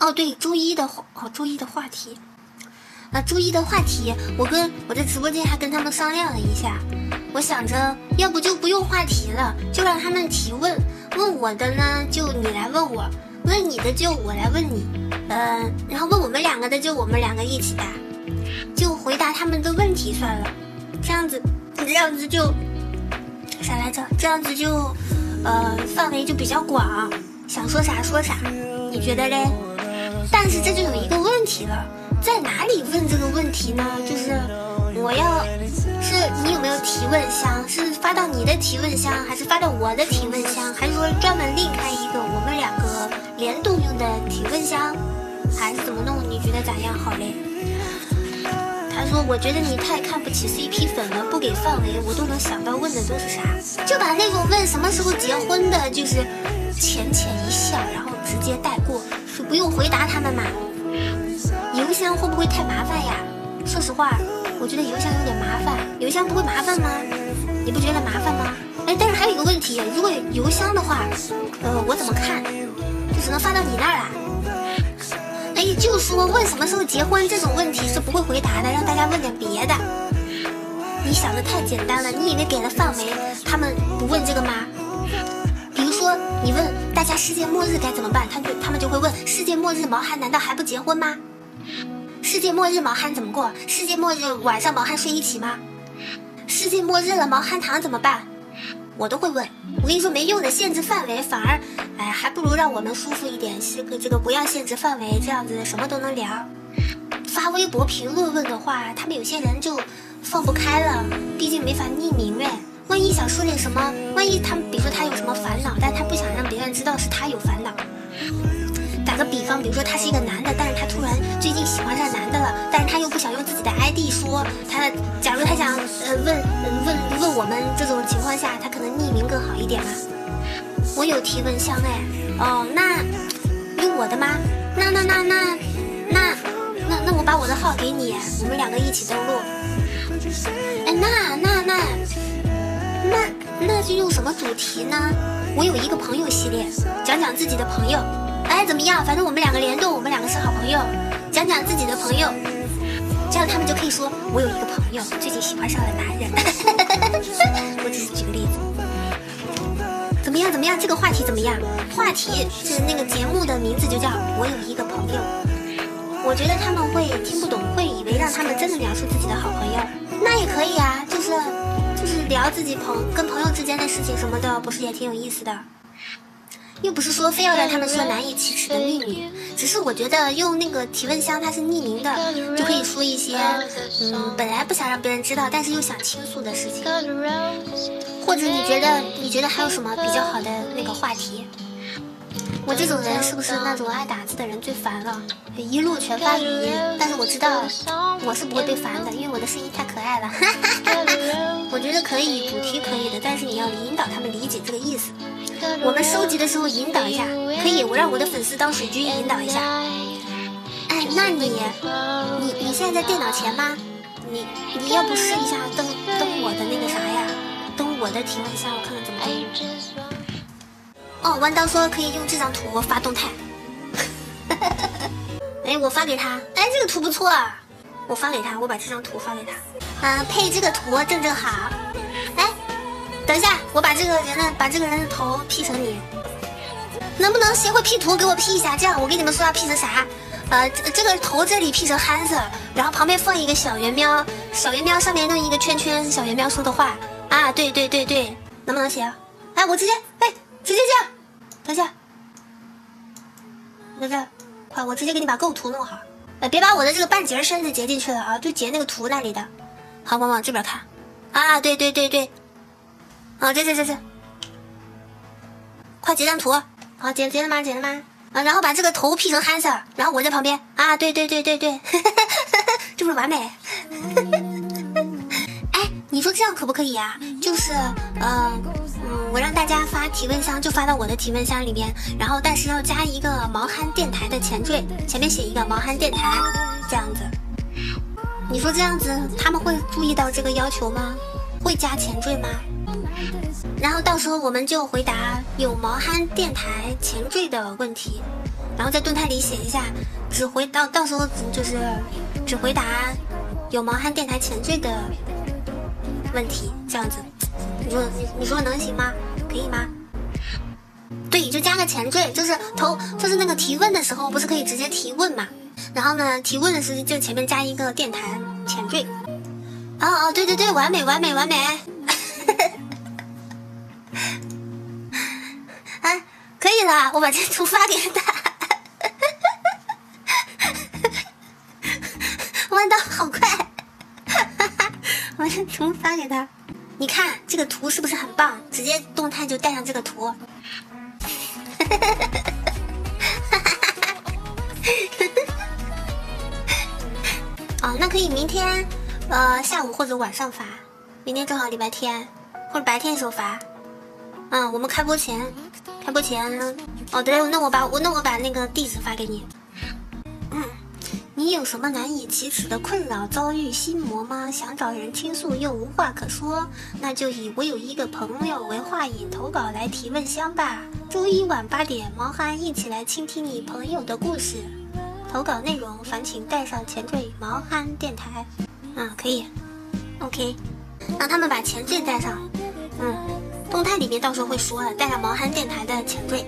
哦，对，周一的话，哦，周一的话题，啊，周一的话题，我跟我在直播间还跟他们商量了一下，我想着要不就不用话题了，就让他们提问，问我的呢就你来问我，问你的就我来问你，呃，然后问我们两个的就我们两个一起答，就回答他们的问题算了，这样子，这样子就啥来着？这样子就，呃，范围就比较广，想说啥说啥，你觉得嘞？但是这就有一个问题了，在哪里问这个问题呢？就是我要是你有没有提问箱？是发到你的提问箱，还是发到我的提问箱？还是说专门另开一个我们两个联动用的提问箱？还是怎么弄？你觉得咋样好嘞？他说：“我觉得你太看不起 CP 粉了，不给范围，我都能想到问的都是啥，就把那种问什么时候结婚的，就是浅浅一笑，然后直接带过，就不用回答他们嘛。邮箱会不会太麻烦呀？说实话，我觉得邮箱有点麻烦。邮箱不会麻烦吗？你不觉得麻烦吗？哎，但是还有一个问题，如果邮箱的话，呃，我怎么看？就只能发到你那儿了。”哎，就说问什么时候结婚这种问题是不会回答的，让大家问点别的。你想的太简单了，你以为给了范围，他们不问这个吗？大家世界末日该怎么办，他就他们就会问世界末日毛汉难道还不结婚吗？世界末日毛汉怎么过？世界末日晚上毛汉睡一起吗？世界末日了毛汉堂怎么办？我都会问。我跟你说没用的，限制范围反而，哎，还不如让我们舒服一点。这个这个不要限制范围，这样子什么都能聊。发微博评论问的话，他们有些人就放不开了，毕竟没法匿名呗。万一想说点什么，万一他比如说他有什么烦恼，但他不想让别人知道是他有烦恼。打个比方，比如说他是一个男的，但是他突然最近喜欢上男的了，但是他又不想用自己的 ID 说他。假如他想呃问问问我们这种情况下，他可能匿名更好一点嘛。我有提问箱哎，哦，那用我的吗？那那那那那那那我把我的号给你，我们两个一起登录。哎，那那就用什么主题呢？我有一个朋友系列，讲讲自己的朋友。哎，怎么样？反正我们两个联动，我们两个是好朋友，讲讲自己的朋友，这样他们就可以说我有一个朋友最近喜欢上了男人。我只是举个例子。怎么样？怎么样？这个话题怎么样？话题是那个节目的名字就叫我有一个朋友。我觉得他们会听不懂，会以为让他们真的描述自己的好朋友，那也可以啊，聊自己朋跟朋友之间的事情什么的，不是也挺有意思的？又不是说非要让他们说难以启齿的秘密，只是我觉得用那个提问箱它是匿名的，就可以说一些嗯本来不想让别人知道，但是又想倾诉的事情。或者你觉得你觉得还有什么比较好的那个话题？我这种人是不是那种爱打字的人最烦了？一路全发语音，但是我知道我是不会被烦的，因为我的声音太可爱了。我觉得可以，主题可以的，但是你要引导他们理解这个意思。我们收集的时候引导一下，可以，我让我的粉丝当水军引导一下。哎，那你，你你现在在电脑前吗？你你要不试一下登登我的那个啥呀？登我的提问箱，我看看怎么登。哦，弯刀说可以用这张图发动态。哎，我发给他。哎，这个图不错，我发给他，我把这张图发给他。嗯，配这个图正正好。哎等一下，我把这个人的把这个人的头 P 成你，能不能谁会 P 图给我 P 一下？这样我给你们说要 P 成啥？呃，这个头这里 P 成憨色，然后旁边放一个小圆喵，小圆喵上面弄一个圈圈，小圆喵说的话啊，对对对对，能不能行？哎，我直接哎，直接这样，等一下，在这，快，我直接给你把构图弄好，呃，别把我的这个半截身子截进去了啊，就截那个图那里的，好，往往这边看，啊，对对对对。啊，这这这这，快截张图！好，截截了吗？截了吗？啊，然后把这个头 P 成憨色，然后我在旁边啊，对对对对对，这不是完美？哎，你说这样可不可以啊？就是，嗯，大家发提问箱，就发到我的提问箱里面，然后但是要加一个毛憨电台的前缀，前面写一个毛憨电台，这样子。你说这样子他们会注意到这个要求吗？会加前缀吗？然后到时候我们就回答有毛憨电台前缀的问题，然后在动态里写一下，只回到到时候就是只回答有毛憨电台前缀的问题，这样子，你说你说能行吗？可以吗？对，就加个前缀，就是头就是那个提问的时候，不是可以直接提问嘛？然后呢，提问的时候就前面加一个电台前缀。哦哦，对对对，完美完美完美。哎，可以了，我把这图发给他。弯道好快，我把这图发给他。你看这个图是不是很棒？直接动态就带上这个图。哈哈哈哈哈哈哦，那可以明天，呃，下午或者晚上发。明天正好礼拜天，或者白天的时候发。嗯，我们开播前，开播前。哦，对，那我把我那我把那个地址发给你。你有什么难以启齿的困扰、遭遇、心魔吗？想找人倾诉又无话可说，那就以我有一个朋友为话引投稿来提问箱吧。周一晚八点，毛憨一起来倾听你朋友的故事。投稿内容，烦请带上前缀“毛憨电台”。嗯，可以。OK，让他们把前缀带上。嗯，动态里面到时候会说的，带上毛憨电台的前缀。